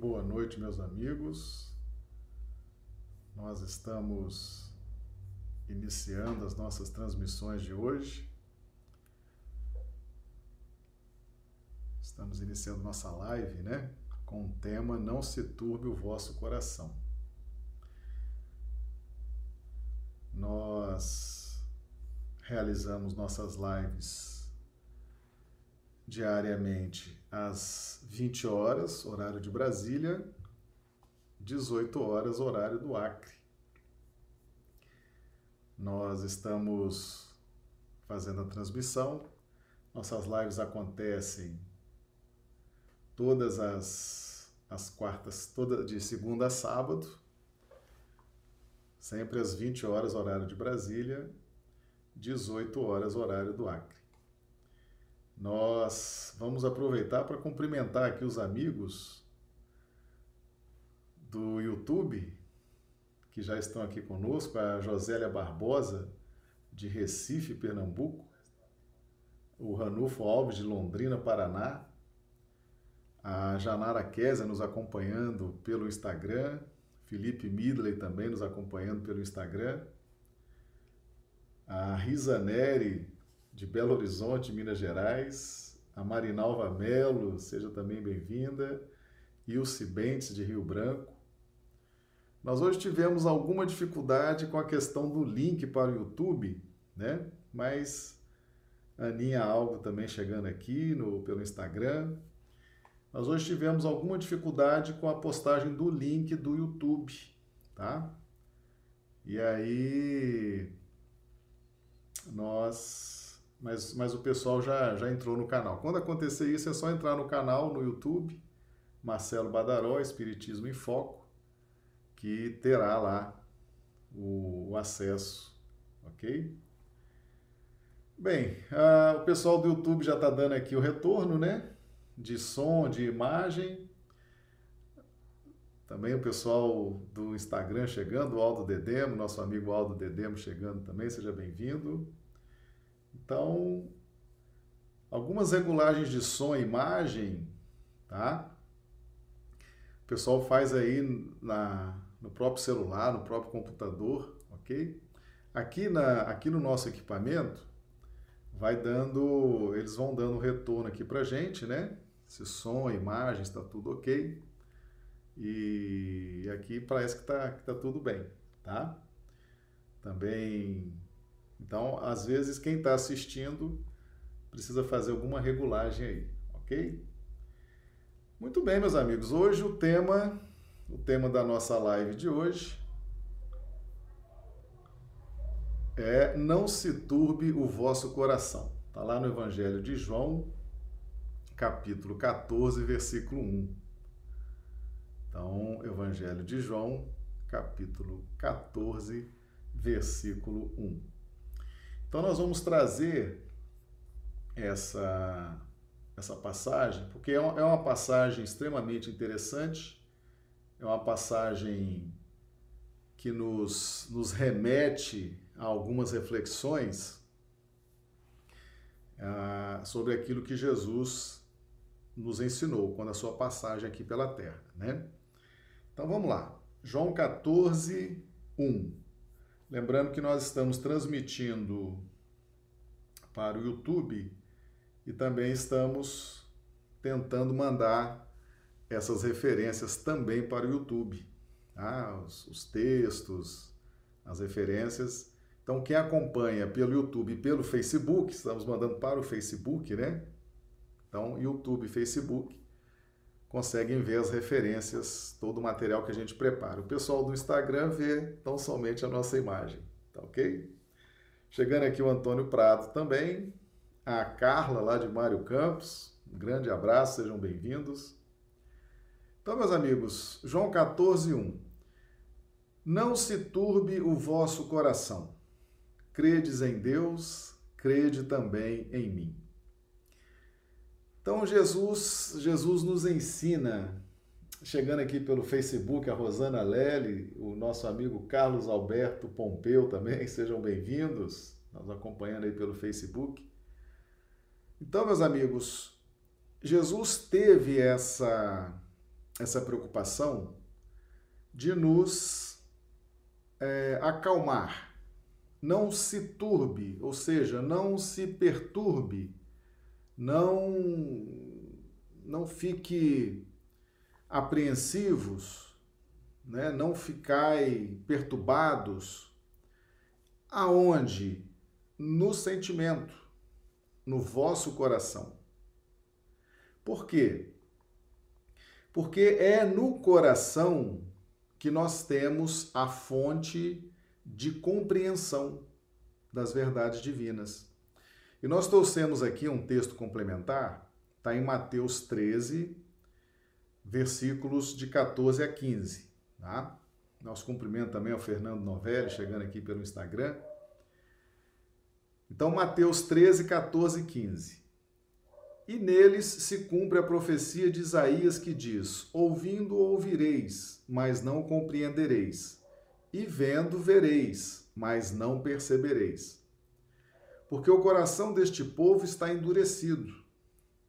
Boa noite, meus amigos. Nós estamos iniciando as nossas transmissões de hoje. Estamos iniciando nossa live, né? Com o tema Não se turbe o vosso coração. Nós realizamos nossas lives diariamente às 20 horas, horário de Brasília, 18 horas, horário do Acre. Nós estamos fazendo a transmissão. Nossas lives acontecem todas as, as quartas, toda, de segunda a sábado, sempre às 20 horas, horário de Brasília, 18 horas, horário do Acre. Nós vamos aproveitar para cumprimentar aqui os amigos do YouTube que já estão aqui conosco, a Josélia Barbosa, de Recife, Pernambuco, o Ranulfo Alves, de Londrina, Paraná, a Janara Kézia nos acompanhando pelo Instagram, Felipe Midley também nos acompanhando pelo Instagram, a Risa Neri, de Belo Horizonte, Minas Gerais, a Marinalva Melo, seja também bem-vinda, e o Cibentes, de Rio Branco. Nós hoje tivemos alguma dificuldade com a questão do link para o YouTube, né? Mas Aninha Alvo também chegando aqui no, pelo Instagram. Nós hoje tivemos alguma dificuldade com a postagem do link do YouTube, tá? E aí nós mas, mas o pessoal já, já entrou no canal. Quando acontecer isso, é só entrar no canal no YouTube, Marcelo Badaró, Espiritismo em Foco, que terá lá o, o acesso, ok? Bem, o pessoal do YouTube já está dando aqui o retorno, né? De som, de imagem. Também o pessoal do Instagram chegando, o Aldo Dedemo, nosso amigo Aldo Dedemo chegando também, seja bem-vindo. Então, algumas regulagens de som e imagem, tá? O pessoal faz aí na, no próprio celular, no próprio computador, ok? Aqui, na, aqui no nosso equipamento, vai dando, eles vão dando retorno aqui pra gente, né? Se som, imagem, está tudo ok. E aqui parece que está que tá tudo bem, tá? Também então, às vezes, quem está assistindo precisa fazer alguma regulagem aí, ok? Muito bem, meus amigos. Hoje o tema, o tema da nossa live de hoje é não se turbe o vosso coração. Está lá no Evangelho de João, capítulo 14, versículo 1. Então, Evangelho de João, capítulo 14, versículo 1. Então nós vamos trazer essa, essa passagem, porque é uma, é uma passagem extremamente interessante, é uma passagem que nos, nos remete a algumas reflexões ah, sobre aquilo que Jesus nos ensinou quando a sua passagem aqui pela terra, né? Então vamos lá. João 14, 1. Lembrando que nós estamos transmitindo para o YouTube e também estamos tentando mandar essas referências também para o YouTube. Tá? Os, os textos, as referências. Então, quem acompanha pelo YouTube e pelo Facebook, estamos mandando para o Facebook, né? Então, YouTube e Facebook conseguem ver as referências, todo o material que a gente prepara. O pessoal do Instagram vê tão somente a nossa imagem, tá ok? Chegando aqui o Antônio Prado também, a Carla lá de Mário Campos, um grande abraço, sejam bem-vindos. Então, meus amigos, João 14, 1. Não se turbe o vosso coração. Credes em Deus, crede também em mim. Então Jesus, Jesus nos ensina, chegando aqui pelo Facebook, a Rosana Lely, o nosso amigo Carlos Alberto Pompeu também, sejam bem-vindos, nos acompanhando aí pelo Facebook. Então, meus amigos, Jesus teve essa essa preocupação de nos é, acalmar. Não se turbe, ou seja, não se perturbe, não, não fique apreensivos, né? não ficai perturbados. Aonde? No sentimento, no vosso coração. Por quê? Porque é no coração que nós temos a fonte de compreensão das verdades divinas. E nós trouxemos aqui um texto complementar, está em Mateus 13, versículos de 14 a 15. Tá? Nosso cumprimento também ao Fernando Novelli, chegando aqui pelo Instagram. Então, Mateus 13, 14 e 15. E neles se cumpre a profecia de Isaías que diz: Ouvindo ouvireis, mas não compreendereis, e vendo vereis, mas não percebereis. Porque o coração deste povo está endurecido,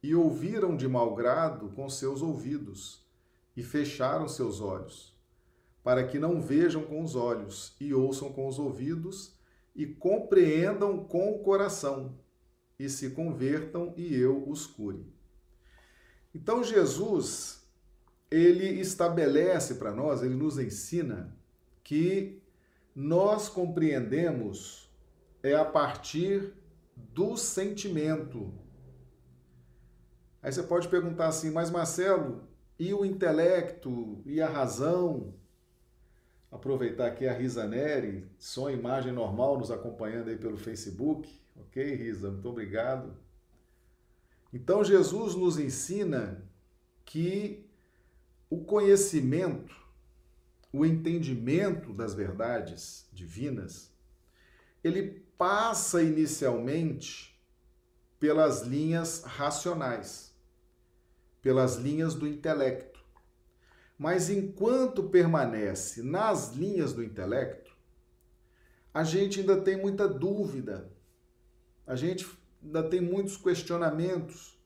e ouviram de mau grado com seus ouvidos, e fecharam seus olhos, para que não vejam com os olhos, e ouçam com os ouvidos, e compreendam com o coração, e se convertam, e eu os cure. Então Jesus, ele estabelece para nós, ele nos ensina que nós compreendemos é a partir do sentimento. Aí você pode perguntar assim, mas Marcelo, e o intelecto e a razão? Aproveitar aqui a Risa Neri, som imagem normal nos acompanhando aí pelo Facebook. Ok, Risa? Muito obrigado. Então Jesus nos ensina que o conhecimento, o entendimento das verdades divinas, ele passa inicialmente pelas linhas racionais, pelas linhas do intelecto. Mas enquanto permanece nas linhas do intelecto, a gente ainda tem muita dúvida, a gente ainda tem muitos questionamentos.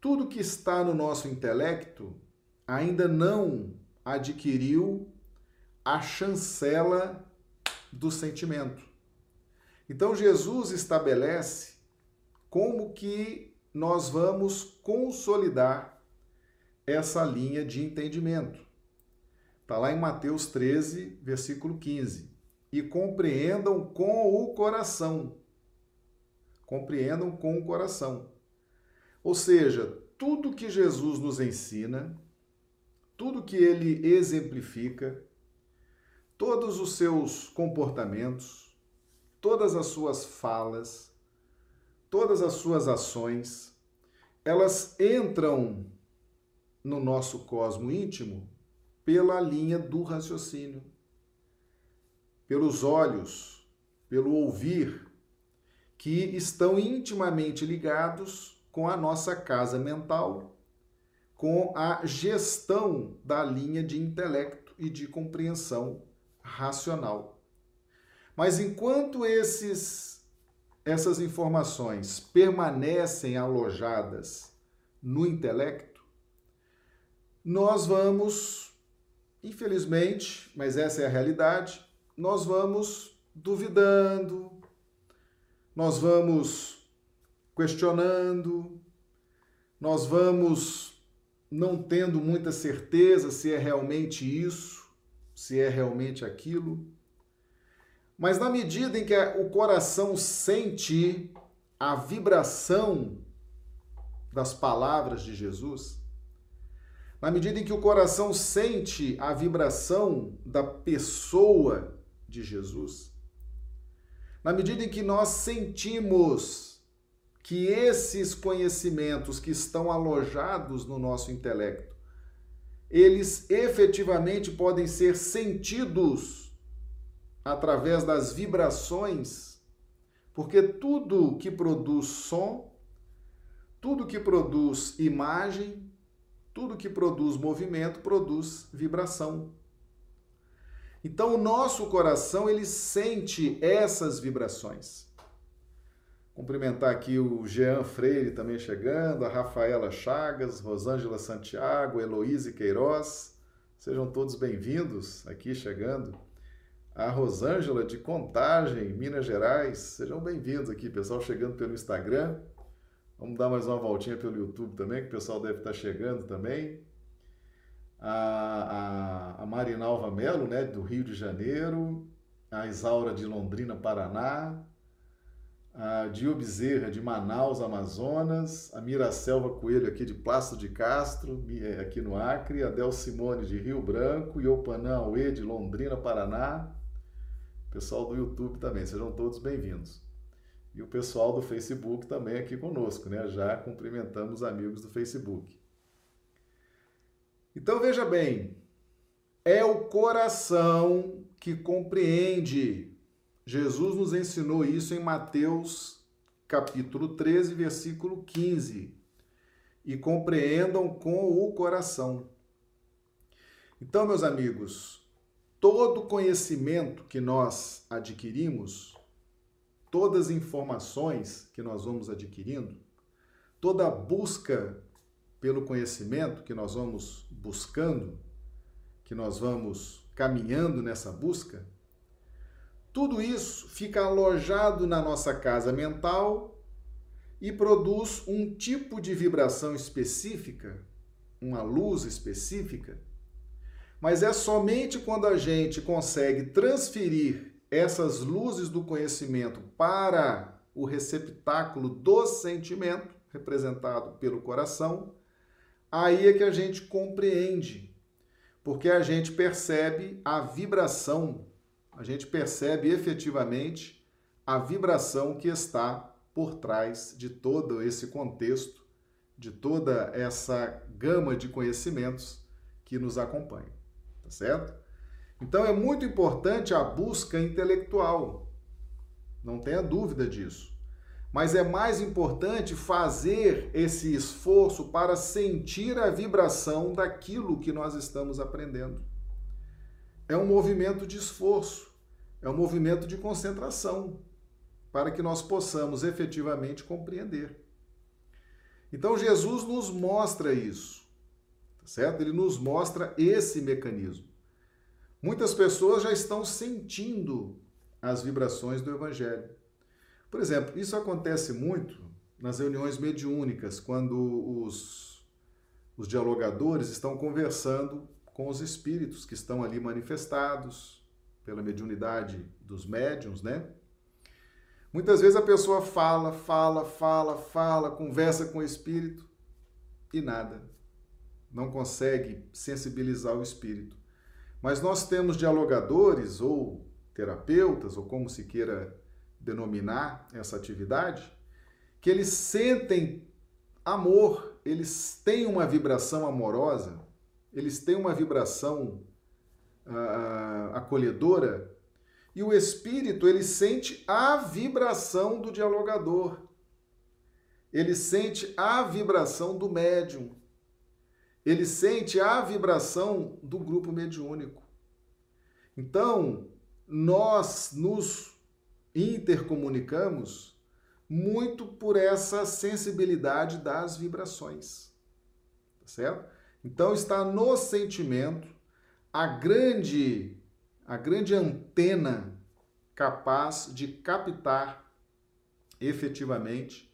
Tudo que está no nosso intelecto ainda não adquiriu a chancela do sentimento. Então Jesus estabelece como que nós vamos consolidar essa linha de entendimento. Está lá em Mateus 13, versículo 15. E compreendam com o coração. Compreendam com o coração. Ou seja, tudo que Jesus nos ensina, tudo que ele exemplifica, todos os seus comportamentos, todas as suas falas, todas as suas ações, elas entram no nosso cosmo íntimo pela linha do raciocínio, pelos olhos, pelo ouvir, que estão intimamente ligados com a nossa casa mental, com a gestão da linha de intelecto e de compreensão racional. Mas enquanto esses essas informações permanecem alojadas no intelecto, nós vamos, infelizmente, mas essa é a realidade, nós vamos duvidando, nós vamos questionando, nós vamos não tendo muita certeza se é realmente isso, se é realmente aquilo. Mas na medida em que o coração sente a vibração das palavras de Jesus, na medida em que o coração sente a vibração da pessoa de Jesus, na medida em que nós sentimos que esses conhecimentos que estão alojados no nosso intelecto, eles efetivamente podem ser sentidos através das vibrações, porque tudo que produz som, tudo que produz imagem, tudo que produz movimento produz vibração. Então o nosso coração ele sente essas vibrações. Cumprimentar aqui o Jean Freire também chegando, a Rafaela Chagas, Rosângela Santiago, Heloíse Queiroz. Sejam todos bem-vindos aqui chegando. A Rosângela de Contagem, Minas Gerais. Sejam bem-vindos aqui, pessoal chegando pelo Instagram. Vamos dar mais uma voltinha pelo YouTube também, que o pessoal deve estar chegando também. A, a, a Marinalva Melo, né, do Rio de Janeiro. A Isaura de Londrina, Paraná a Dio Bezerra, de Manaus, Amazonas, a Miracelva Coelho, aqui de Plácido de Castro, é, aqui no Acre, a Del Simone, de Rio Branco, e Opanã Aue, de Londrina, Paraná. Pessoal do YouTube também, sejam todos bem-vindos. E o pessoal do Facebook também aqui conosco, né? Já cumprimentamos os amigos do Facebook. Então veja bem, é o coração que compreende Jesus nos ensinou isso em Mateus capítulo 13, versículo 15. E compreendam com o coração. Então, meus amigos, todo conhecimento que nós adquirimos, todas as informações que nós vamos adquirindo, toda busca pelo conhecimento que nós vamos buscando, que nós vamos caminhando nessa busca, tudo isso fica alojado na nossa casa mental e produz um tipo de vibração específica, uma luz específica. Mas é somente quando a gente consegue transferir essas luzes do conhecimento para o receptáculo do sentimento, representado pelo coração, aí é que a gente compreende, porque a gente percebe a vibração a gente percebe efetivamente a vibração que está por trás de todo esse contexto, de toda essa gama de conhecimentos que nos acompanha, tá certo? Então é muito importante a busca intelectual, não tenha dúvida disso. Mas é mais importante fazer esse esforço para sentir a vibração daquilo que nós estamos aprendendo é um movimento de esforço, é um movimento de concentração, para que nós possamos efetivamente compreender. Então Jesus nos mostra isso, certo? Ele nos mostra esse mecanismo. Muitas pessoas já estão sentindo as vibrações do Evangelho. Por exemplo, isso acontece muito nas reuniões mediúnicas, quando os, os dialogadores estão conversando com os espíritos que estão ali manifestados pela mediunidade dos médiums, né? Muitas vezes a pessoa fala, fala, fala, fala, conversa com o espírito e nada. Não consegue sensibilizar o espírito. Mas nós temos dialogadores ou terapeutas, ou como se queira denominar essa atividade, que eles sentem amor, eles têm uma vibração amorosa eles têm uma vibração uh, acolhedora e o espírito ele sente a vibração do dialogador. Ele sente a vibração do médium. Ele sente a vibração do grupo mediúnico. Então, nós nos intercomunicamos muito por essa sensibilidade das vibrações. Tá certo? Então está no sentimento a grande a grande antena capaz de captar efetivamente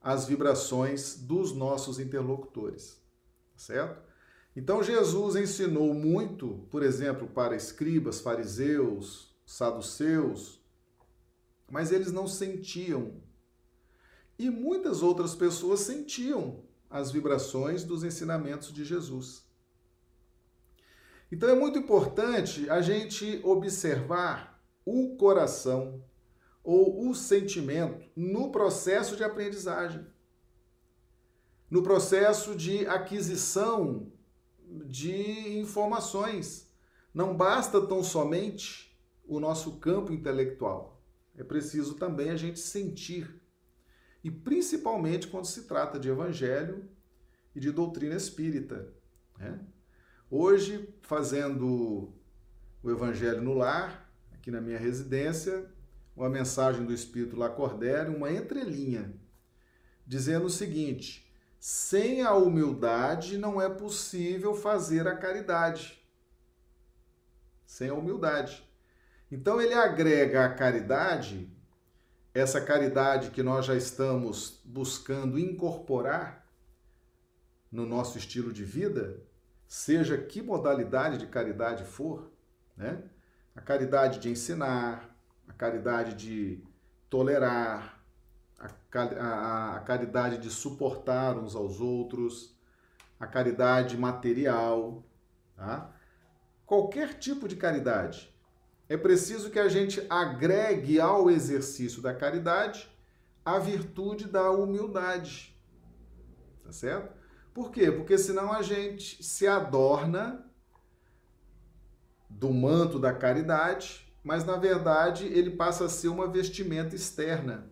as vibrações dos nossos interlocutores, certo? Então Jesus ensinou muito, por exemplo, para escribas, fariseus, saduceus, mas eles não sentiam. E muitas outras pessoas sentiam as vibrações dos ensinamentos de Jesus. Então é muito importante a gente observar o coração ou o sentimento no processo de aprendizagem, no processo de aquisição de informações. Não basta tão somente o nosso campo intelectual. É preciso também a gente sentir e principalmente quando se trata de evangelho e de doutrina espírita. Né? Hoje, fazendo o evangelho no lar, aqui na minha residência, uma mensagem do Espírito Lacordaire, uma entrelinha, dizendo o seguinte: sem a humildade não é possível fazer a caridade. Sem a humildade. Então ele agrega a caridade, essa caridade que nós já estamos buscando incorporar no nosso estilo de vida, seja que modalidade de caridade for, né? A caridade de ensinar, a caridade de tolerar, a, a, caridade de suportar uns aos outros, a caridade material, tá? Qualquer tipo de caridade. É preciso que a gente agregue ao exercício da caridade a virtude da humildade. Tá certo? Por quê? Porque senão a gente se adorna do manto da caridade, mas na verdade ele passa a ser uma vestimenta externa,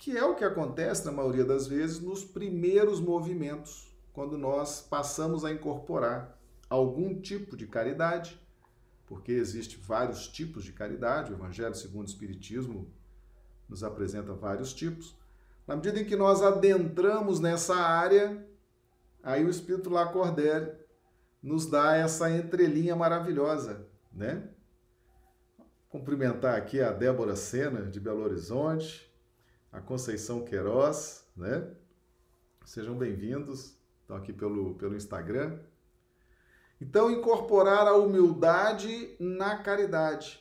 que é o que acontece na maioria das vezes nos primeiros movimentos, quando nós passamos a incorporar algum tipo de caridade, porque existe vários tipos de caridade, o Evangelho segundo o Espiritismo nos apresenta vários tipos. Na medida em que nós adentramos nessa área, Aí o Espírito Lacordaire nos dá essa entrelinha maravilhosa, né? Cumprimentar aqui a Débora Sena, de Belo Horizonte, a Conceição Queiroz, né? Sejam bem-vindos, estão aqui pelo, pelo Instagram. Então, incorporar a humildade na caridade.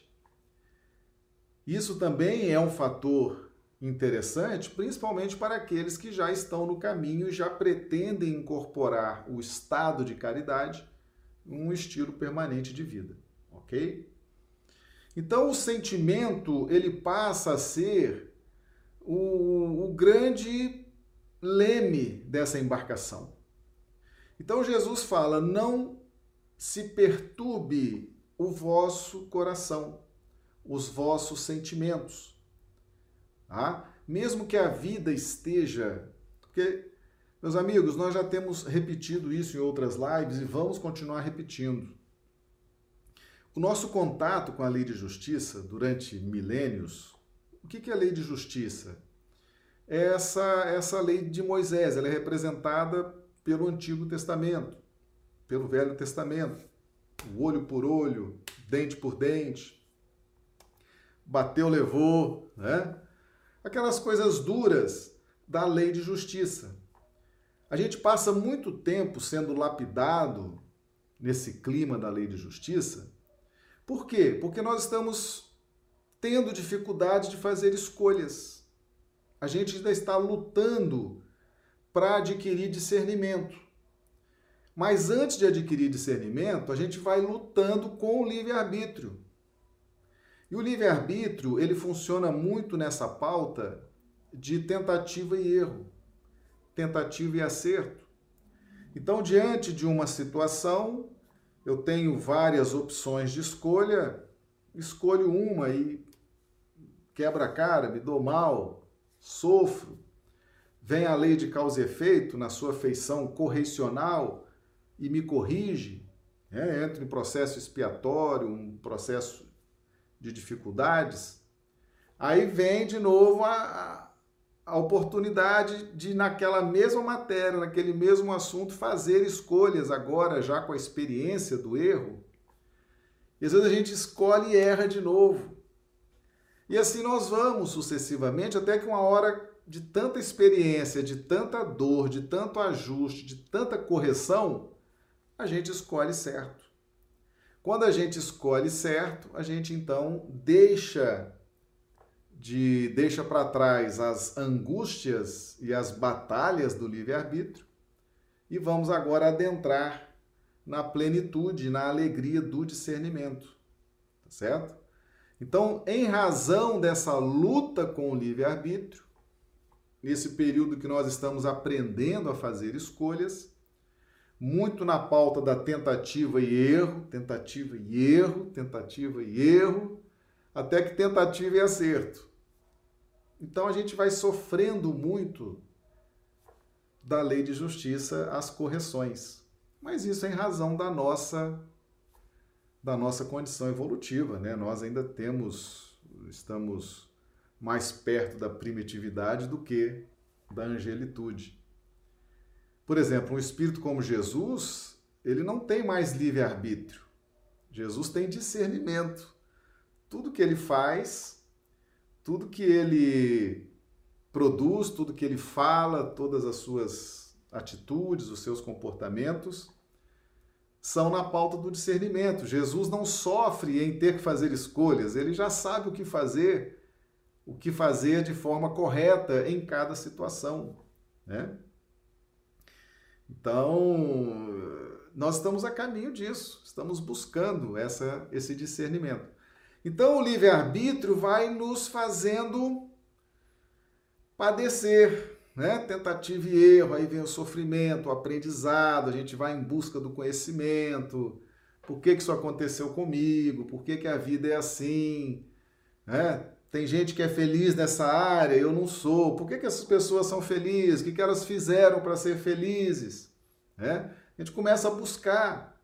Isso também é um fator interessante, principalmente para aqueles que já estão no caminho e já pretendem incorporar o estado de caridade um estilo permanente de vida, ok? Então o sentimento ele passa a ser o, o grande leme dessa embarcação. Então Jesus fala: não se perturbe o vosso coração, os vossos sentimentos. Tá? Mesmo que a vida esteja. Porque, meus amigos, nós já temos repetido isso em outras lives e vamos continuar repetindo. O nosso contato com a lei de justiça durante milênios, o que é a lei de justiça? É essa, essa lei de Moisés, ela é representada pelo Antigo Testamento, pelo Velho Testamento. O olho por olho, dente por dente, bateu, levou, né? aquelas coisas duras da lei de justiça. A gente passa muito tempo sendo lapidado nesse clima da lei de justiça. Por quê? Porque nós estamos tendo dificuldade de fazer escolhas. A gente ainda está lutando para adquirir discernimento. Mas antes de adquirir discernimento, a gente vai lutando com o livre-arbítrio. E o livre-arbítrio, ele funciona muito nessa pauta de tentativa e erro, tentativa e acerto. Então, diante de uma situação, eu tenho várias opções de escolha, escolho uma e quebra a cara, me dou mal, sofro. Vem a lei de causa e efeito na sua feição correcional e me corrige. É, entro em processo expiatório, um processo de dificuldades, aí vem de novo a, a oportunidade de, naquela mesma matéria, naquele mesmo assunto, fazer escolhas agora, já com a experiência do erro. E às vezes a gente escolhe e erra de novo. E assim nós vamos sucessivamente, até que uma hora de tanta experiência, de tanta dor, de tanto ajuste, de tanta correção, a gente escolhe certo. Quando a gente escolhe certo, a gente então deixa de deixa para trás as angústias e as batalhas do livre-arbítrio e vamos agora adentrar na plenitude, na alegria do discernimento. Tá certo? Então, em razão dessa luta com o livre-arbítrio, nesse período que nós estamos aprendendo a fazer escolhas, muito na pauta da tentativa e erro, tentativa e erro, tentativa e erro, até que tentativa e acerto. Então a gente vai sofrendo muito da lei de justiça as correções. Mas isso é em razão da nossa da nossa condição evolutiva, né? Nós ainda temos estamos mais perto da primitividade do que da angelitude. Por exemplo, um espírito como Jesus, ele não tem mais livre-arbítrio. Jesus tem discernimento. Tudo que ele faz, tudo que ele produz, tudo que ele fala, todas as suas atitudes, os seus comportamentos, são na pauta do discernimento. Jesus não sofre em ter que fazer escolhas, ele já sabe o que fazer, o que fazer de forma correta em cada situação, né? Então, nós estamos a caminho disso, estamos buscando essa, esse discernimento. Então, o livre-arbítrio vai nos fazendo padecer, né? Tentativa e erro, aí vem o sofrimento, o aprendizado, a gente vai em busca do conhecimento. Por que, que isso aconteceu comigo? Por que, que a vida é assim? Né? Tem gente que é feliz nessa área, eu não sou. Por que, que essas pessoas são felizes? O que, que elas fizeram para ser felizes? Né? A gente começa a buscar.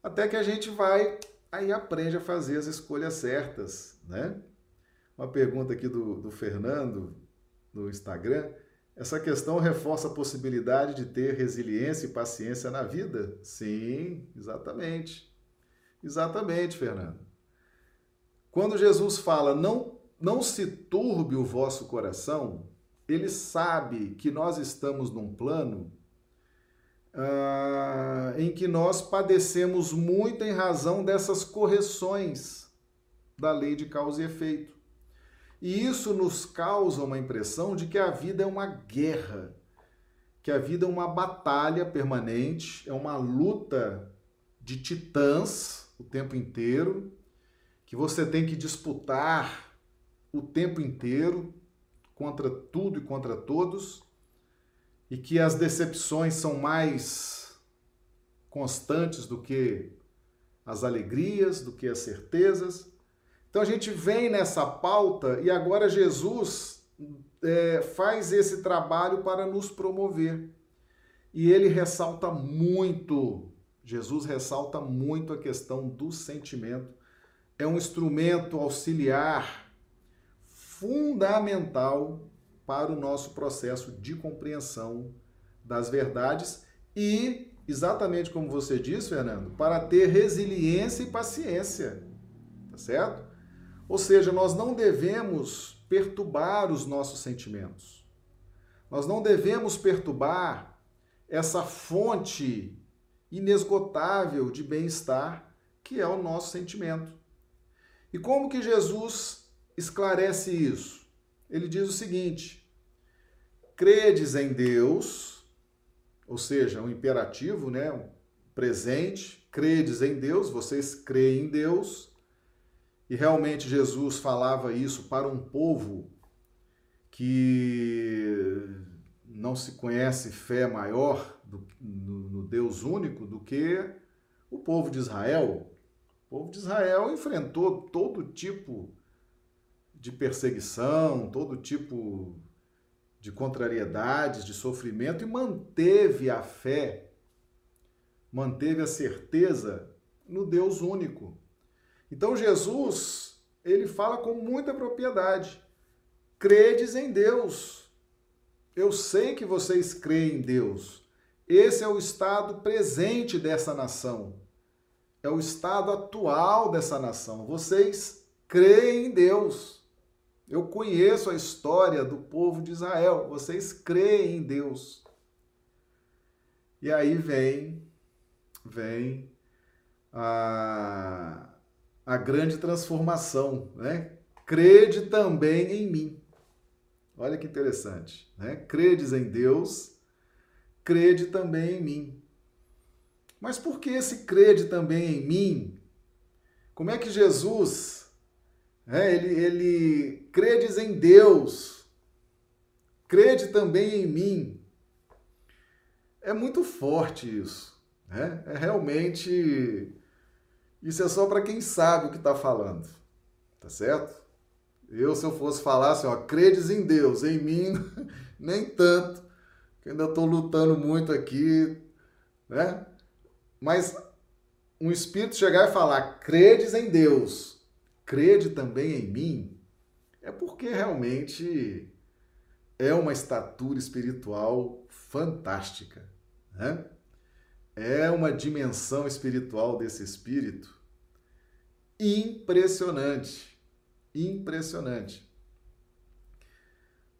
Até que a gente vai, aí aprende a fazer as escolhas certas. Né? Uma pergunta aqui do, do Fernando, no Instagram. Essa questão reforça a possibilidade de ter resiliência e paciência na vida? Sim, exatamente. Exatamente, Fernando. Quando Jesus fala, não, não se turbe o vosso coração, ele sabe que nós estamos num plano ah, em que nós padecemos muito em razão dessas correções da lei de causa e efeito. E isso nos causa uma impressão de que a vida é uma guerra, que a vida é uma batalha permanente, é uma luta de titãs o tempo inteiro, que você tem que disputar o tempo inteiro contra tudo e contra todos, e que as decepções são mais constantes do que as alegrias, do que as certezas. Então a gente vem nessa pauta e agora Jesus é, faz esse trabalho para nos promover. E ele ressalta muito, Jesus ressalta muito a questão do sentimento é um instrumento auxiliar fundamental para o nosso processo de compreensão das verdades e, exatamente como você disse, Fernando, para ter resiliência e paciência, tá certo? Ou seja, nós não devemos perturbar os nossos sentimentos. Nós não devemos perturbar essa fonte inesgotável de bem-estar que é o nosso sentimento. E como que Jesus esclarece isso? Ele diz o seguinte: credes em Deus, ou seja, um imperativo, né, um presente, credes em Deus, vocês creem em Deus. E realmente Jesus falava isso para um povo que não se conhece fé maior do, no, no Deus único do que o povo de Israel. O povo de Israel enfrentou todo tipo de perseguição, todo tipo de contrariedades, de sofrimento e manteve a fé, manteve a certeza no Deus único. Então Jesus, ele fala com muita propriedade: credes em Deus. Eu sei que vocês creem em Deus. Esse é o estado presente dessa nação é o estado atual dessa nação. Vocês creem em Deus. Eu conheço a história do povo de Israel. Vocês creem em Deus. E aí vem, vem a, a grande transformação, né? Crede também em mim. Olha que interessante, né? Credes em Deus, crede também em mim. Mas por que esse crede também em mim? Como é que Jesus, é, ele, ele credes em Deus, crede também em mim? É muito forte isso. Né? É realmente. Isso é só para quem sabe o que está falando. Tá certo? Eu, se eu fosse falar assim, ó, credes em Deus, em mim, nem tanto, que ainda estou lutando muito aqui, né? Mas um espírito chegar e falar, credes em Deus, crede também em mim, é porque realmente é uma estatura espiritual fantástica, né? É uma dimensão espiritual desse espírito impressionante, impressionante.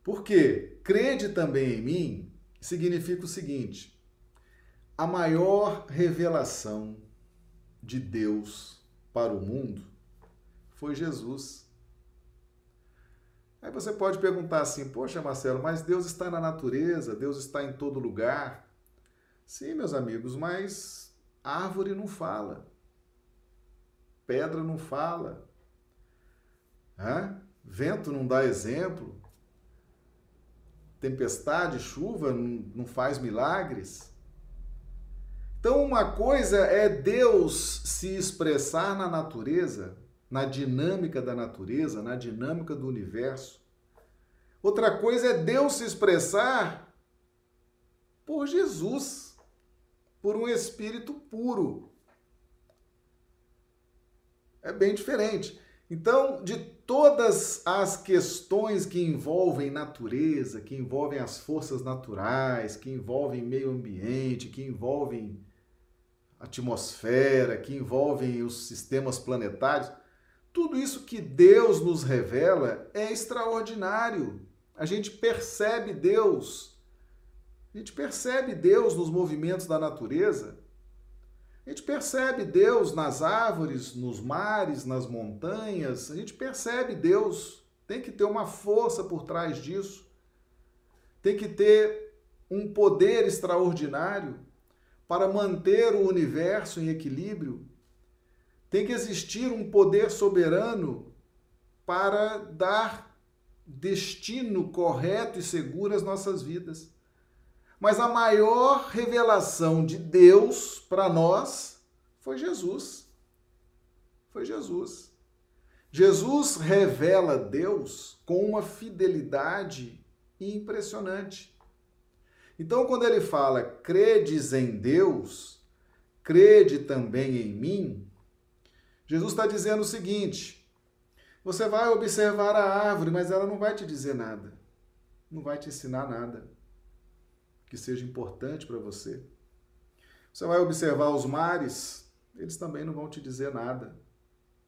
Porque crede também em mim significa o seguinte: a maior revelação de Deus para o mundo foi Jesus. Aí você pode perguntar assim: Poxa, Marcelo, mas Deus está na natureza, Deus está em todo lugar. Sim, meus amigos, mas árvore não fala, pedra não fala, Hã? vento não dá exemplo, tempestade, chuva não faz milagres. Então, uma coisa é Deus se expressar na natureza na dinâmica da natureza, na dinâmica do universo. Outra coisa é Deus se expressar por Jesus, por um espírito puro. É bem diferente. Então, de todas as questões que envolvem natureza, que envolvem as forças naturais, que envolvem meio ambiente, que envolvem atmosfera, que envolvem os sistemas planetários, tudo isso que Deus nos revela é extraordinário. A gente percebe Deus. A gente percebe Deus nos movimentos da natureza. A gente percebe Deus nas árvores, nos mares, nas montanhas. A gente percebe Deus. Tem que ter uma força por trás disso. Tem que ter um poder extraordinário para manter o universo em equilíbrio tem que existir um poder soberano para dar destino correto e seguro às nossas vidas. Mas a maior revelação de Deus para nós foi Jesus. Foi Jesus. Jesus revela Deus com uma fidelidade impressionante. Então, quando ele fala, credes em Deus, crede também em mim, Jesus está dizendo o seguinte: você vai observar a árvore, mas ela não vai te dizer nada, não vai te ensinar nada que seja importante para você. Você vai observar os mares, eles também não vão te dizer nada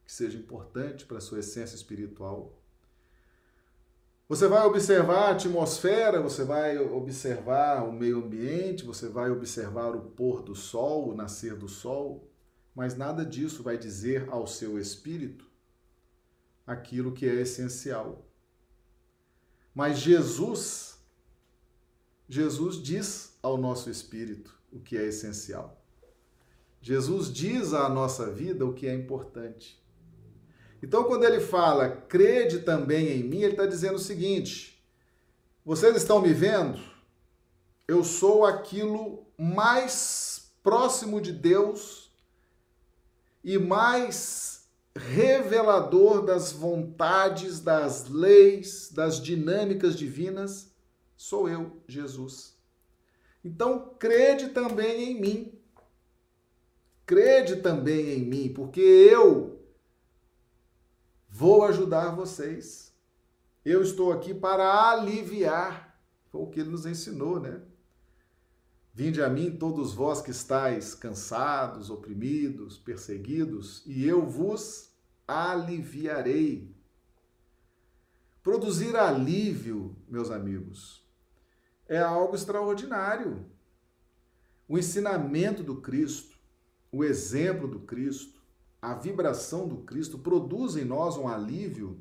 que seja importante para a sua essência espiritual. Você vai observar a atmosfera, você vai observar o meio ambiente, você vai observar o pôr do sol, o nascer do sol mas nada disso vai dizer ao seu espírito aquilo que é essencial. Mas Jesus, Jesus diz ao nosso espírito o que é essencial. Jesus diz à nossa vida o que é importante. Então, quando ele fala, crede também em mim, ele está dizendo o seguinte: vocês estão me vendo? Eu sou aquilo mais próximo de Deus e mais revelador das vontades, das leis, das dinâmicas divinas, sou eu, Jesus. Então, crede também em mim. Crede também em mim, porque eu vou ajudar vocês. Eu estou aqui para aliviar. Foi o que ele nos ensinou, né? Vinde a mim todos vós que estáis cansados, oprimidos, perseguidos, e eu vos aliviarei. Produzir alívio, meus amigos, é algo extraordinário. O ensinamento do Cristo, o exemplo do Cristo, a vibração do Cristo produz em nós um alívio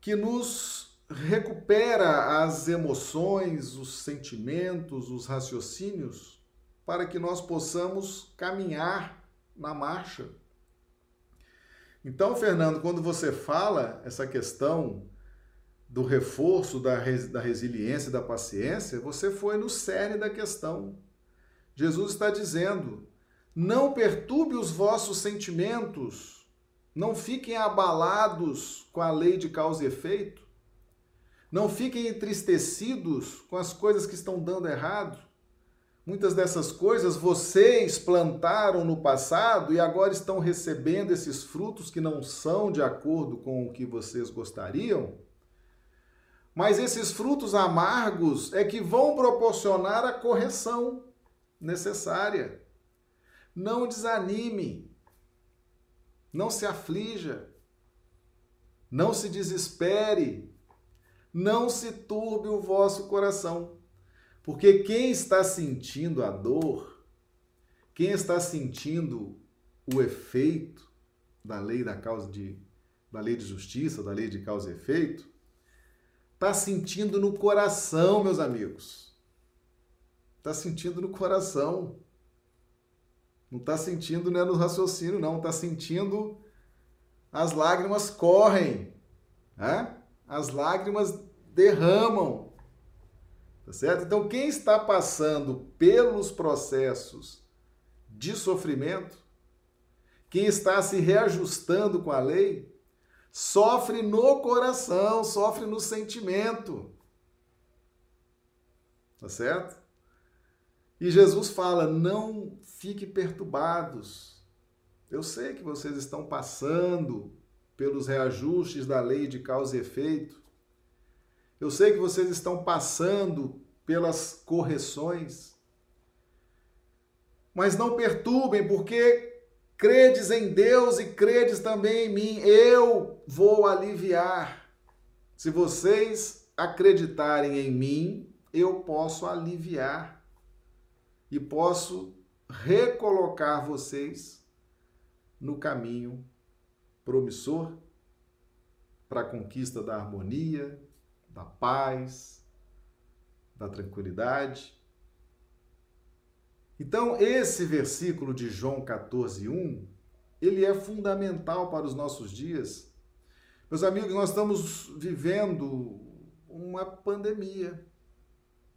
que nos recupera as emoções, os sentimentos, os raciocínios, para que nós possamos caminhar na marcha. Então, Fernando, quando você fala essa questão do reforço da, res, da resiliência e da paciência, você foi no cerne da questão. Jesus está dizendo: não perturbe os vossos sentimentos, não fiquem abalados com a lei de causa e efeito. Não fiquem entristecidos com as coisas que estão dando errado, Muitas dessas coisas vocês plantaram no passado e agora estão recebendo esses frutos que não são de acordo com o que vocês gostariam. Mas esses frutos amargos é que vão proporcionar a correção necessária. Não desanime, não se aflija, não se desespere, não se turbe o vosso coração. Porque quem está sentindo a dor, quem está sentindo o efeito da lei da causa de da lei de justiça, da lei de causa e efeito, está sentindo no coração, meus amigos. Está sentindo no coração. Não está sentindo né, no raciocínio, não. Está sentindo. As lágrimas correm. Né? As lágrimas derramam. Tá certo? Então, quem está passando pelos processos de sofrimento, quem está se reajustando com a lei, sofre no coração, sofre no sentimento. Tá certo? E Jesus fala: não fique perturbados. Eu sei que vocês estão passando pelos reajustes da lei de causa e efeito. Eu sei que vocês estão passando pelas correções. Mas não perturbem, porque credes em Deus e credes também em mim. Eu vou aliviar. Se vocês acreditarem em mim, eu posso aliviar e posso recolocar vocês no caminho promissor para a conquista da harmonia, da paz, da tranquilidade. Então, esse versículo de João 14, 1, ele é fundamental para os nossos dias. Meus amigos, nós estamos vivendo uma pandemia,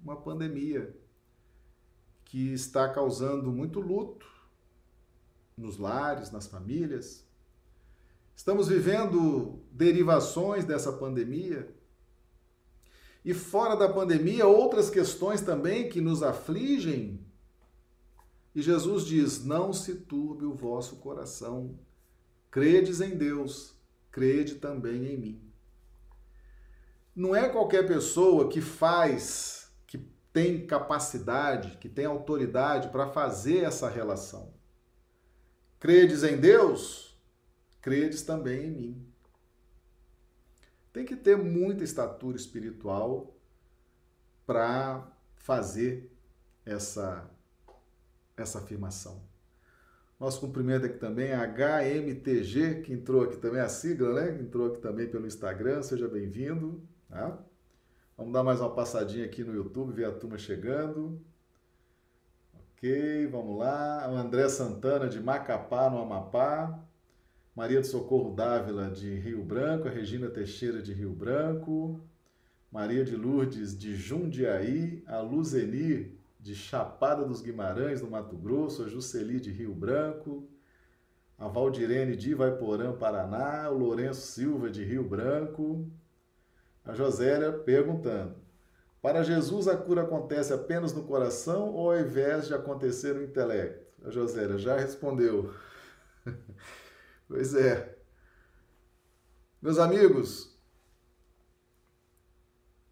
uma pandemia que está causando muito luto nos lares, nas famílias. Estamos vivendo derivações dessa pandemia e fora da pandemia, outras questões também que nos afligem. E Jesus diz: Não se turbe o vosso coração. Credes em Deus, crede também em mim. Não é qualquer pessoa que faz, que tem capacidade, que tem autoridade para fazer essa relação. Credes em Deus, credes também em mim tem que ter muita estatura espiritual para fazer essa, essa afirmação. Nosso cumprimento aqui também é HMTG, que entrou aqui também, a sigla, né? Entrou aqui também pelo Instagram, seja bem-vindo. Tá? Vamos dar mais uma passadinha aqui no YouTube, ver a turma chegando. Ok, vamos lá. O André Santana, de Macapá, no Amapá. Maria do Socorro Dávila de Rio Branco, a Regina Teixeira de Rio Branco, Maria de Lourdes de Jundiaí, a Luzeni de Chapada dos Guimarães, no Mato Grosso, a Juceli de Rio Branco, a Valdirene de Ivaiporã, Paraná, o Lourenço Silva de Rio Branco, a Josélia perguntando: Para Jesus a cura acontece apenas no coração ou ao invés de acontecer no intelecto? A Josélia já respondeu. Pois é. Meus amigos,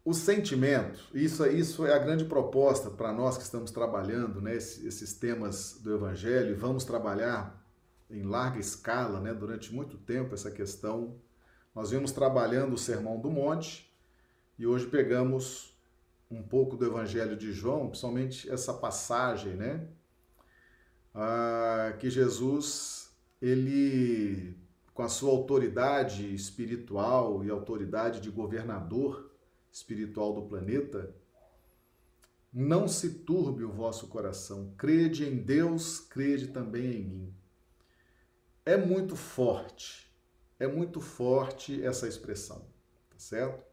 o sentimento, isso, isso é a grande proposta para nós que estamos trabalhando né, esses, temas do Evangelho vamos trabalhar em larga escala né, durante muito tempo essa questão. Nós vimos trabalhando o Sermão do Monte e hoje pegamos um pouco do Evangelho de João, principalmente essa passagem, né? Que Jesus ele, com a sua autoridade espiritual e autoridade de governador espiritual do planeta, não se turbe o vosso coração. Crede em Deus, crede também em mim. É muito forte, é muito forte essa expressão, tá certo?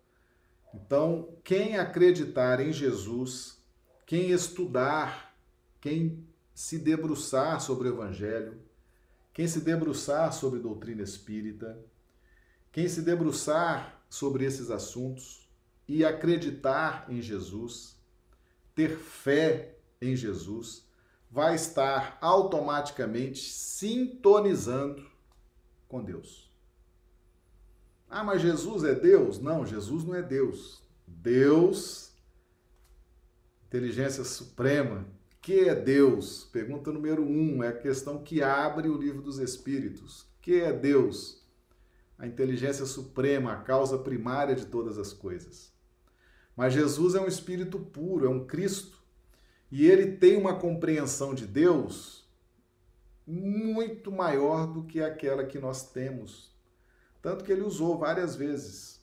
Então, quem acreditar em Jesus, quem estudar, quem se debruçar sobre o Evangelho, quem se debruçar sobre doutrina espírita, quem se debruçar sobre esses assuntos e acreditar em Jesus, ter fé em Jesus vai estar automaticamente sintonizando com Deus. Ah, mas Jesus é Deus? Não, Jesus não é Deus. Deus, inteligência suprema, que é Deus? Pergunta número um, é a questão que abre o livro dos Espíritos. Que é Deus? A inteligência suprema, a causa primária de todas as coisas. Mas Jesus é um espírito puro, é um Cristo. E ele tem uma compreensão de Deus muito maior do que aquela que nós temos. Tanto que ele usou várias vezes: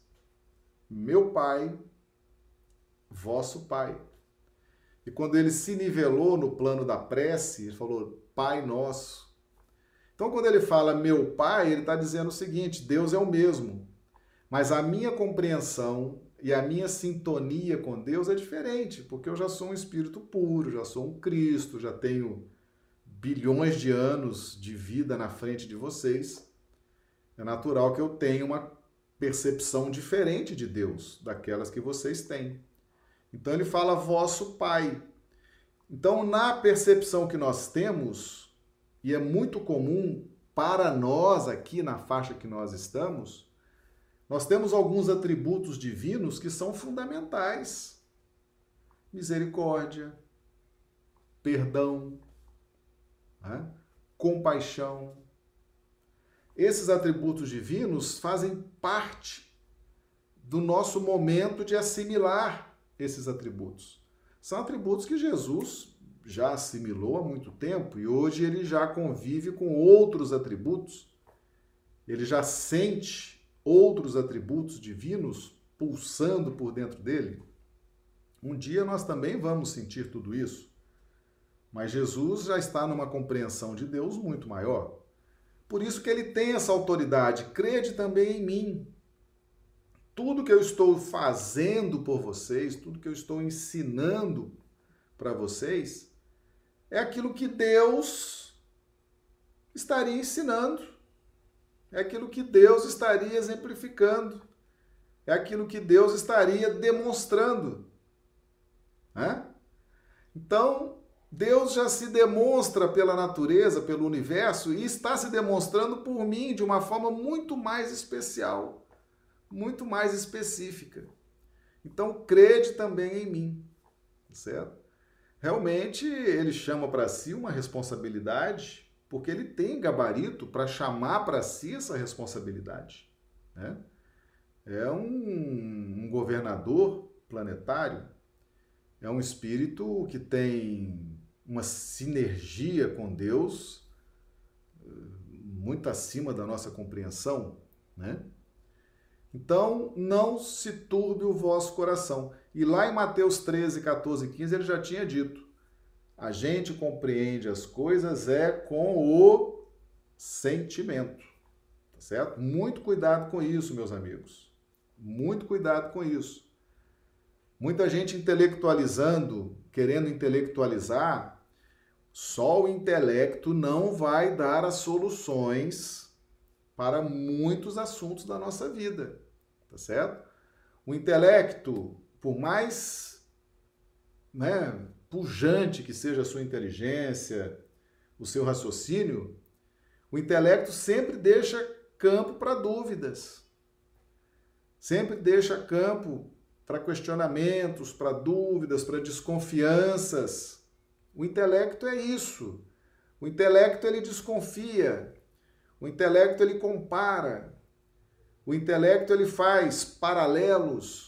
Meu Pai, vosso Pai. E quando ele se nivelou no plano da prece, ele falou: Pai nosso. Então, quando ele fala meu Pai, ele está dizendo o seguinte: Deus é o mesmo. Mas a minha compreensão e a minha sintonia com Deus é diferente, porque eu já sou um espírito puro, já sou um Cristo, já tenho bilhões de anos de vida na frente de vocês. É natural que eu tenha uma percepção diferente de Deus daquelas que vocês têm. Então ele fala vosso Pai. Então, na percepção que nós temos, e é muito comum para nós aqui na faixa que nós estamos, nós temos alguns atributos divinos que são fundamentais: misericórdia, perdão, né? compaixão. Esses atributos divinos fazem parte do nosso momento de assimilar esses atributos. São atributos que Jesus já assimilou há muito tempo e hoje ele já convive com outros atributos. Ele já sente outros atributos divinos pulsando por dentro dele? Um dia nós também vamos sentir tudo isso. Mas Jesus já está numa compreensão de Deus muito maior. Por isso que ele tem essa autoridade. Crede também em mim. Tudo que eu estou fazendo por vocês, tudo que eu estou ensinando para vocês, é aquilo que Deus estaria ensinando. É aquilo que Deus estaria exemplificando. É aquilo que Deus estaria demonstrando. Né? Então, Deus já se demonstra pela natureza, pelo universo, e está se demonstrando por mim de uma forma muito mais especial, muito mais específica. Então, crede também em mim, certo? Realmente, ele chama para si uma responsabilidade porque ele tem gabarito para chamar para si essa responsabilidade. Né? É um, um governador planetário, é um espírito que tem uma sinergia com Deus muito acima da nossa compreensão, né? Então, não se turbe o vosso coração. E lá em Mateus 13, 14 e 15, ele já tinha dito: a gente compreende as coisas é com o sentimento. Tá certo? Muito cuidado com isso, meus amigos. Muito cuidado com isso. Muita gente intelectualizando, querendo intelectualizar, só o intelecto não vai dar as soluções para muitos assuntos da nossa vida, tá certo? O intelecto, por mais né, pujante que seja a sua inteligência, o seu raciocínio, o intelecto sempre deixa campo para dúvidas. Sempre deixa campo para questionamentos, para dúvidas, para desconfianças. O intelecto é isso. O intelecto ele desconfia. O intelecto ele compara. O intelecto ele faz paralelos.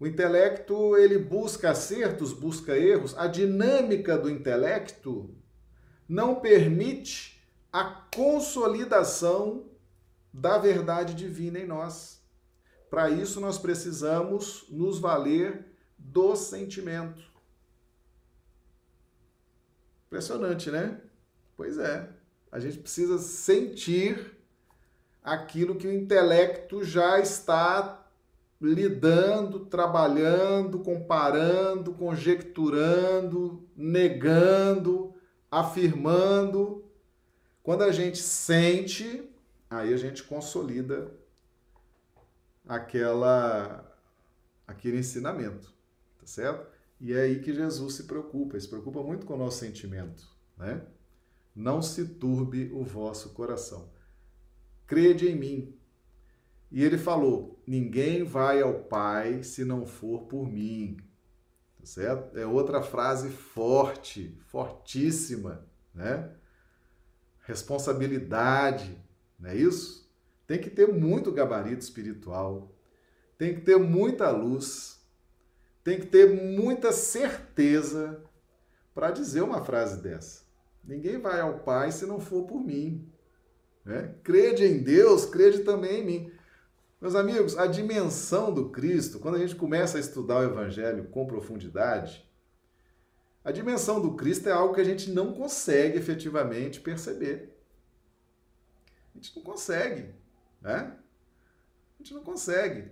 O intelecto ele busca acertos, busca erros. A dinâmica do intelecto não permite a consolidação da verdade divina em nós. Para isso nós precisamos nos valer do sentimento. Impressionante, né? Pois é. A gente precisa sentir aquilo que o intelecto já está lidando, trabalhando, comparando, conjecturando, negando, afirmando. Quando a gente sente, aí a gente consolida aquela aquele ensinamento, tá certo? E é aí que Jesus se preocupa, ele se preocupa muito com o nosso sentimento, né? Não se turbe o vosso coração. Crede em mim. E ele falou: Ninguém vai ao Pai se não for por mim. Tá certo? É outra frase forte, fortíssima, né? Responsabilidade, não é isso? Tem que ter muito gabarito espiritual, tem que ter muita luz, tem que ter muita certeza para dizer uma frase dessa. Ninguém vai ao Pai se não for por mim. Né? Crede em Deus, crede também em mim. Meus amigos, a dimensão do Cristo, quando a gente começa a estudar o Evangelho com profundidade, a dimensão do Cristo é algo que a gente não consegue efetivamente perceber. A gente não consegue, né? A gente não consegue.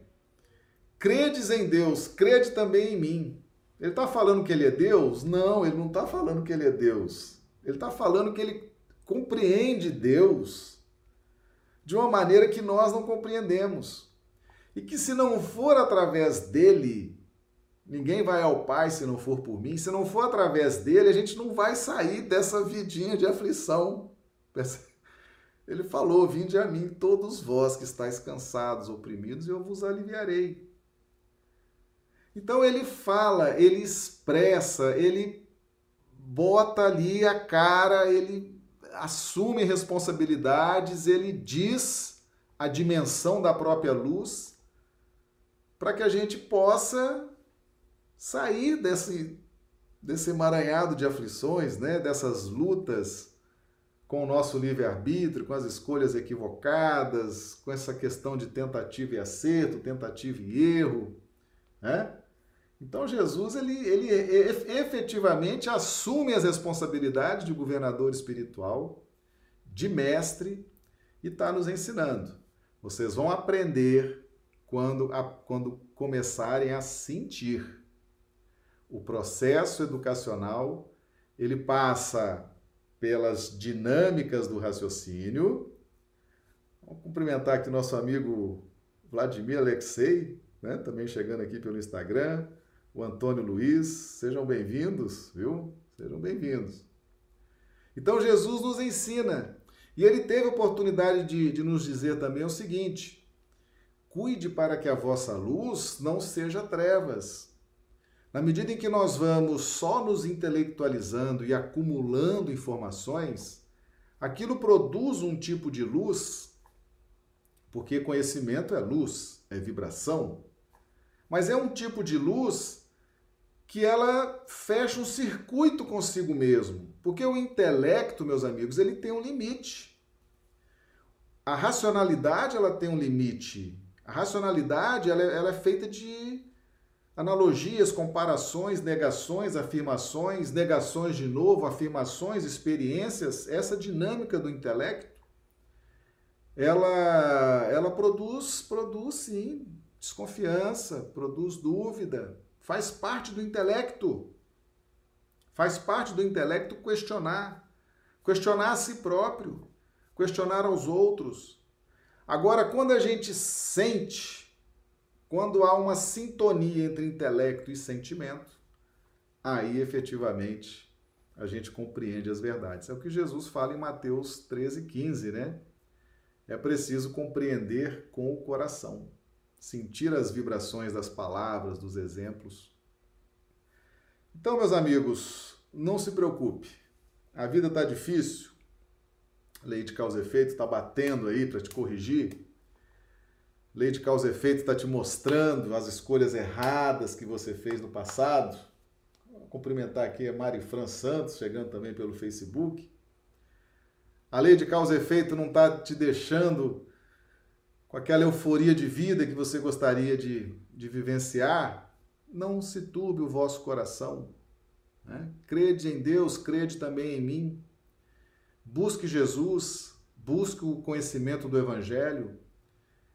Credes em Deus, crede também em mim. Ele está falando que ele é Deus? Não, ele não está falando que ele é Deus. Ele está falando que ele compreende Deus de uma maneira que nós não compreendemos. E que se não for através dele, ninguém vai ao Pai se não for por mim. Se não for através dele, a gente não vai sair dessa vidinha de aflição. Ele falou: Vinde a mim, todos vós que estáis cansados, oprimidos, e eu vos aliviarei. Então ele fala, ele expressa, ele bota ali a cara, ele assume responsabilidades, ele diz a dimensão da própria luz para que a gente possa sair desse, desse emaranhado de aflições, né? dessas lutas com o nosso livre-arbítrio, com as escolhas equivocadas, com essa questão de tentativa e acerto, tentativa e erro. Né? Então Jesus ele, ele efetivamente assume as responsabilidades de governador espiritual, de mestre e está nos ensinando. Vocês vão aprender quando, a, quando começarem a sentir. O processo educacional ele passa pelas dinâmicas do raciocínio. Vamos cumprimentar aqui nosso amigo Vladimir Alexei, né? também chegando aqui pelo Instagram o Antônio Luiz. Sejam bem-vindos, viu? Sejam bem-vindos. Então, Jesus nos ensina. E ele teve a oportunidade de, de nos dizer também o seguinte: cuide para que a vossa luz não seja trevas. Na medida em que nós vamos só nos intelectualizando e acumulando informações, aquilo produz um tipo de luz, porque conhecimento é luz, é vibração, mas é um tipo de luz que ela fecha um circuito consigo mesmo. Porque o intelecto, meus amigos, ele tem um limite. A racionalidade, ela tem um limite. A racionalidade, ela, é, ela é feita de analogias, comparações, negações, afirmações, negações de novo, afirmações, experiências. Essa dinâmica do intelecto, ela, ela produz, produz sim, desconfiança, produz dúvida, Faz parte do intelecto. Faz parte do intelecto questionar. Questionar a si próprio. Questionar aos outros. Agora, quando a gente sente, quando há uma sintonia entre intelecto e sentimento, aí efetivamente a gente compreende as verdades. É o que Jesus fala em Mateus 13, 15, né? É preciso compreender com o coração sentir as vibrações das palavras, dos exemplos. Então, meus amigos, não se preocupe. A vida está difícil. A lei de causa e efeito está batendo aí para te corrigir. A lei de causa e efeito está te mostrando as escolhas erradas que você fez no passado. Vou cumprimentar aqui a Mari Fran Santos, chegando também pelo Facebook. A lei de causa e efeito não está te deixando com aquela euforia de vida que você gostaria de, de vivenciar, não se turbe o vosso coração. Né? Crede em Deus, crede também em mim. Busque Jesus, busque o conhecimento do Evangelho.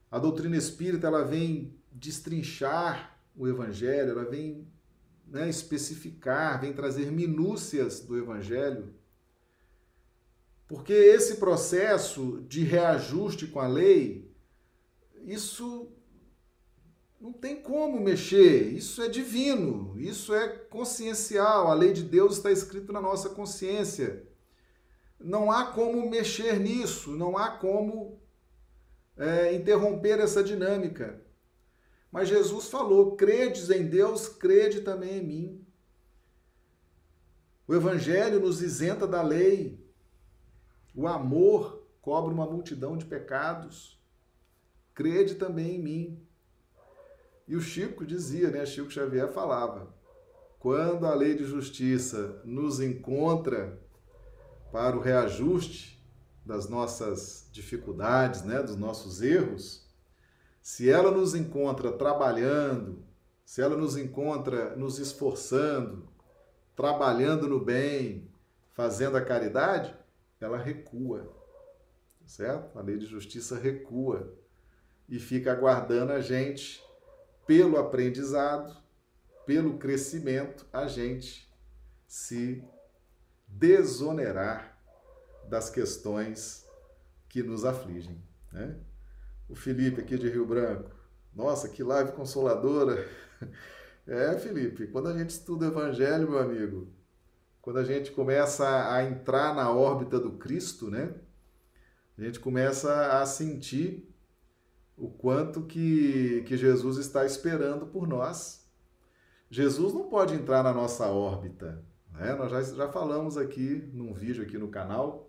A doutrina espírita ela vem destrinchar o Evangelho, ela vem né, especificar, vem trazer minúcias do Evangelho. Porque esse processo de reajuste com a lei isso Não tem como mexer. Isso é divino, isso é consciencial. A lei de Deus está escrita na nossa consciência. Não há como mexer nisso, não há como é, interromper essa dinâmica. Mas Jesus falou: credes em Deus, crede também em mim. O Evangelho nos isenta da lei. O amor cobre uma multidão de pecados. Crede também em mim. E o Chico dizia, né? Chico Xavier falava: quando a lei de justiça nos encontra para o reajuste das nossas dificuldades, né, dos nossos erros, se ela nos encontra trabalhando, se ela nos encontra nos esforçando, trabalhando no bem, fazendo a caridade, ela recua, certo? A lei de justiça recua e fica aguardando a gente pelo aprendizado, pelo crescimento, a gente se desonerar das questões que nos afligem. Né? O Felipe aqui de Rio Branco, nossa, que live consoladora! É, Felipe, quando a gente estuda o Evangelho, meu amigo, quando a gente começa a entrar na órbita do Cristo, né? A gente começa a sentir o quanto que, que Jesus está esperando por nós. Jesus não pode entrar na nossa órbita. Né? Nós já, já falamos aqui num vídeo aqui no canal.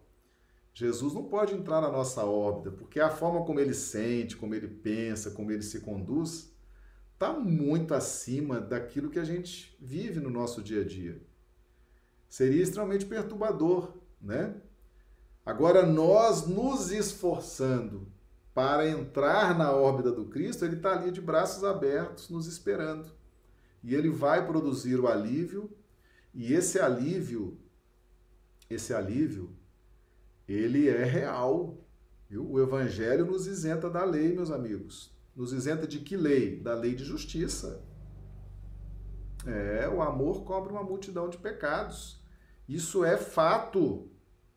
Jesus não pode entrar na nossa órbita, porque a forma como ele sente, como ele pensa, como ele se conduz, está muito acima daquilo que a gente vive no nosso dia a dia. Seria extremamente perturbador, né? Agora, nós nos esforçando para entrar na órbita do Cristo, ele está ali de braços abertos, nos esperando. E ele vai produzir o alívio e esse alívio, esse alívio, ele é real. Viu? O Evangelho nos isenta da lei, meus amigos. Nos isenta de que lei? Da lei de justiça. É, o amor cobre uma multidão de pecados. Isso é fato.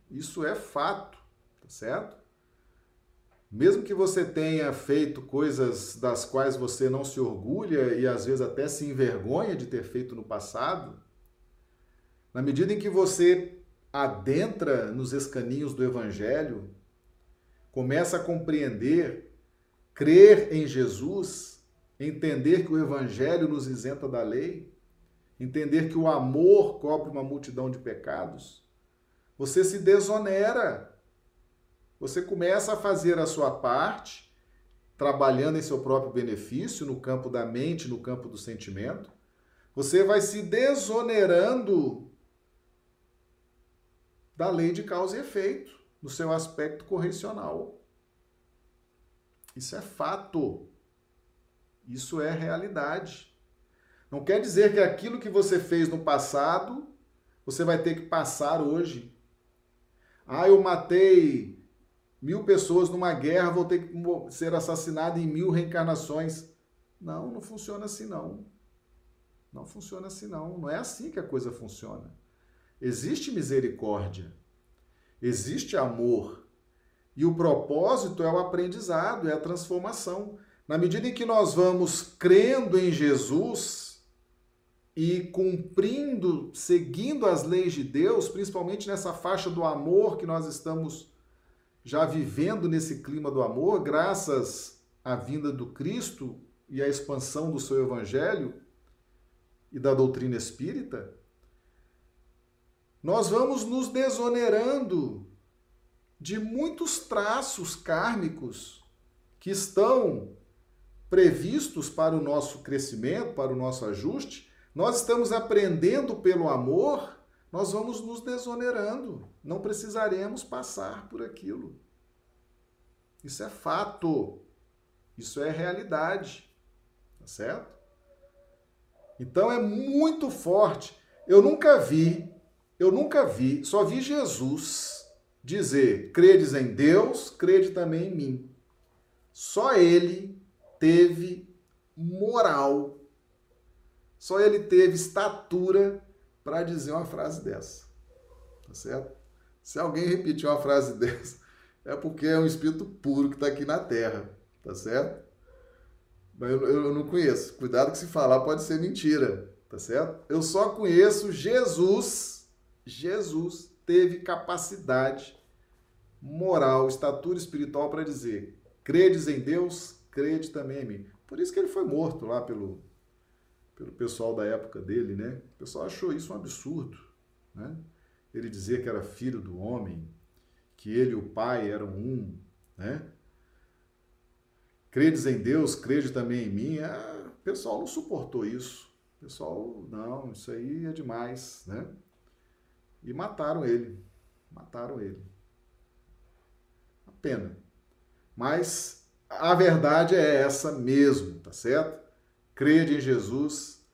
Isso é fato, tá certo? Mesmo que você tenha feito coisas das quais você não se orgulha e às vezes até se envergonha de ter feito no passado, na medida em que você adentra nos escaninhos do Evangelho, começa a compreender, crer em Jesus, entender que o Evangelho nos isenta da lei, entender que o amor cobre uma multidão de pecados, você se desonera. Você começa a fazer a sua parte, trabalhando em seu próprio benefício, no campo da mente, no campo do sentimento. Você vai se desonerando da lei de causa e efeito, no seu aspecto correcional. Isso é fato. Isso é realidade. Não quer dizer que aquilo que você fez no passado, você vai ter que passar hoje. Ah, eu matei mil pessoas numa guerra, vou ter que ser assassinado em mil reencarnações. Não, não funciona assim não. Não funciona assim não. Não é assim que a coisa funciona. Existe misericórdia, existe amor. E o propósito é o aprendizado, é a transformação. Na medida em que nós vamos crendo em Jesus e cumprindo, seguindo as leis de Deus, principalmente nessa faixa do amor que nós estamos já vivendo nesse clima do amor, graças à vinda do Cristo e à expansão do seu evangelho e da doutrina espírita, nós vamos nos desonerando de muitos traços kármicos que estão previstos para o nosso crescimento, para o nosso ajuste. Nós estamos aprendendo pelo amor, nós vamos nos desonerando. Não precisaremos passar por aquilo. Isso é fato. Isso é realidade. Tá certo? Então é muito forte. Eu nunca vi eu nunca vi, só vi Jesus dizer: credes em Deus, crede também em mim. Só ele teve moral, só ele teve estatura para dizer uma frase dessa. Tá certo? Se alguém repetir uma frase dessa, é porque é um espírito puro que está aqui na terra, tá certo? Mas eu, eu não conheço. Cuidado que se falar pode ser mentira, tá certo? Eu só conheço Jesus. Jesus teve capacidade moral, estatura espiritual para dizer: credes em Deus, crede também em mim. Por isso que ele foi morto lá pelo, pelo pessoal da época dele, né? O pessoal achou isso um absurdo, né? Ele dizia que era filho do homem, que ele e o pai eram um, né? Credes em Deus, crede também em mim. Ah, o pessoal não suportou isso. O pessoal, não, isso aí é demais, né? E mataram ele. Mataram ele. Uma pena. Mas a verdade é essa mesmo, tá certo? Crede em Jesus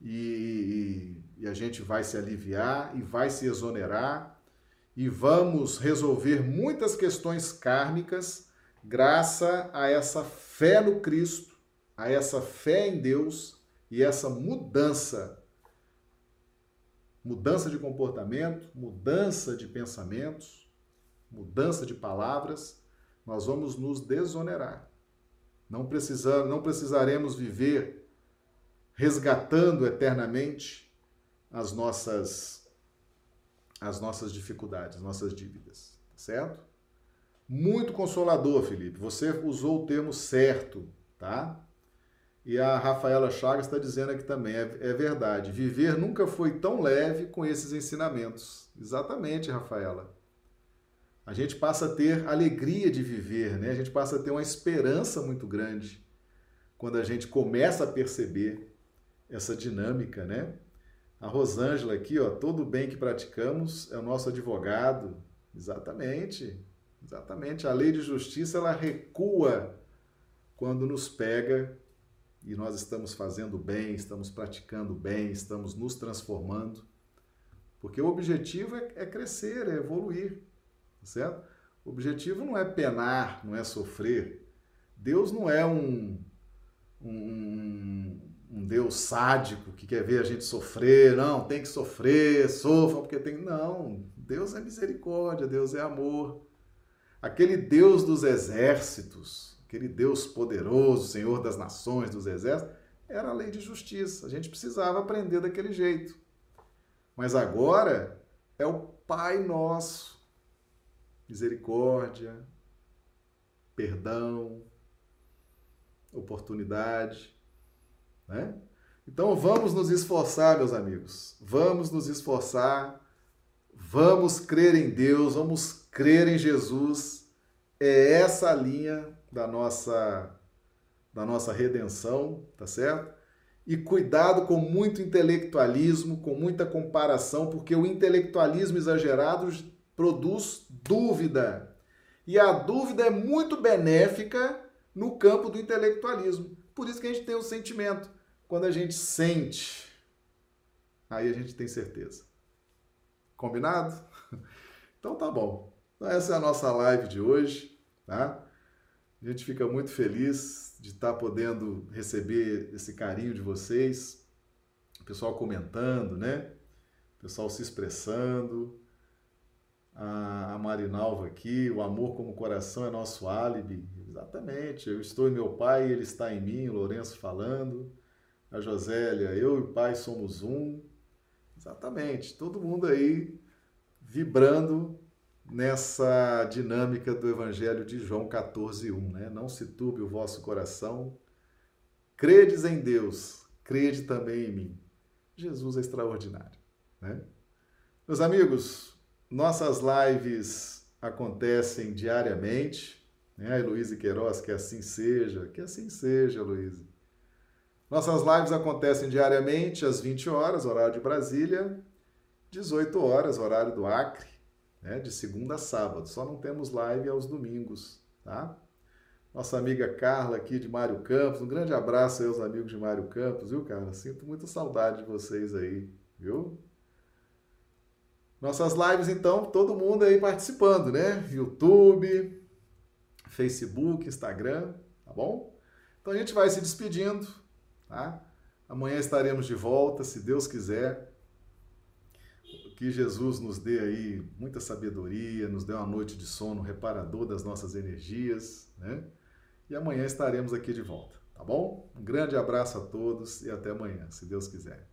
e, e, e a gente vai se aliviar e vai se exonerar e vamos resolver muitas questões kármicas graças a essa fé no Cristo, a essa fé em Deus e essa mudança mudança de comportamento, mudança de pensamentos, mudança de palavras, nós vamos nos desonerar. Não, precisar, não precisaremos viver resgatando eternamente as nossas as nossas dificuldades, nossas dívidas, tá certo? Muito consolador, Felipe. Você usou o termo certo, tá? E a Rafaela Chagas está dizendo aqui também, é, é, verdade, viver nunca foi tão leve com esses ensinamentos. Exatamente, Rafaela. A gente passa a ter alegria de viver, né? A gente passa a ter uma esperança muito grande quando a gente começa a perceber essa dinâmica, né? A Rosângela aqui, ó, todo bem que praticamos é o nosso advogado. Exatamente. Exatamente. A lei de justiça ela recua quando nos pega e nós estamos fazendo bem, estamos praticando bem, estamos nos transformando. Porque o objetivo é, é crescer, é evoluir, certo? O objetivo não é penar, não é sofrer. Deus não é um, um, um Deus sádico que quer ver a gente sofrer. Não, tem que sofrer, sofra porque tem. Não, Deus é misericórdia, Deus é amor. Aquele Deus dos exércitos, aquele Deus poderoso, Senhor das nações, dos exércitos, era a lei de justiça. A gente precisava aprender daquele jeito. Mas agora é o Pai Nosso. Misericórdia, perdão, oportunidade, né? Então vamos nos esforçar, meus amigos. Vamos nos esforçar. Vamos crer em Deus, vamos crer em Jesus é essa a linha da nossa da nossa redenção, tá certo? E cuidado com muito intelectualismo, com muita comparação, porque o intelectualismo exagerado produz dúvida. E a dúvida é muito benéfica no campo do intelectualismo. Por isso que a gente tem o sentimento. Quando a gente sente, aí a gente tem certeza. Combinado? Então tá bom. Então, essa é a nossa live de hoje, tá? A gente fica muito feliz de estar podendo receber esse carinho de vocês, o pessoal comentando, né? O pessoal se expressando. A, Marinalva aqui, o amor como coração é nosso álibi. Exatamente, eu estou em meu pai, ele está em mim, o Lourenço falando. A Josélia, eu e o pai somos um. Exatamente, todo mundo aí vibrando nessa dinâmica do Evangelho de João 14:1, né? Não se turbe o vosso coração. Credes em Deus, crede também em mim. Jesus é extraordinário, né? Meus amigos, nossas lives acontecem diariamente, né? A Heloísa Queiroz, que assim seja, que assim seja, Heloísa. Nossas lives acontecem diariamente às 20 horas, horário de Brasília, 18 horas, horário do Acre, né, de segunda a sábado. Só não temos live aos domingos, tá? Nossa amiga Carla aqui de Mário Campos, um grande abraço aí aos amigos de Mário Campos, viu, Carla? Sinto muita saudade de vocês aí, viu? Nossas lives, então, todo mundo aí participando, né? YouTube, Facebook, Instagram, tá bom? Então a gente vai se despedindo, tá? Amanhã estaremos de volta, se Deus quiser. Que Jesus nos dê aí muita sabedoria, nos dê uma noite de sono reparador das nossas energias, né? E amanhã estaremos aqui de volta. Tá bom? Um grande abraço a todos e até amanhã, se Deus quiser.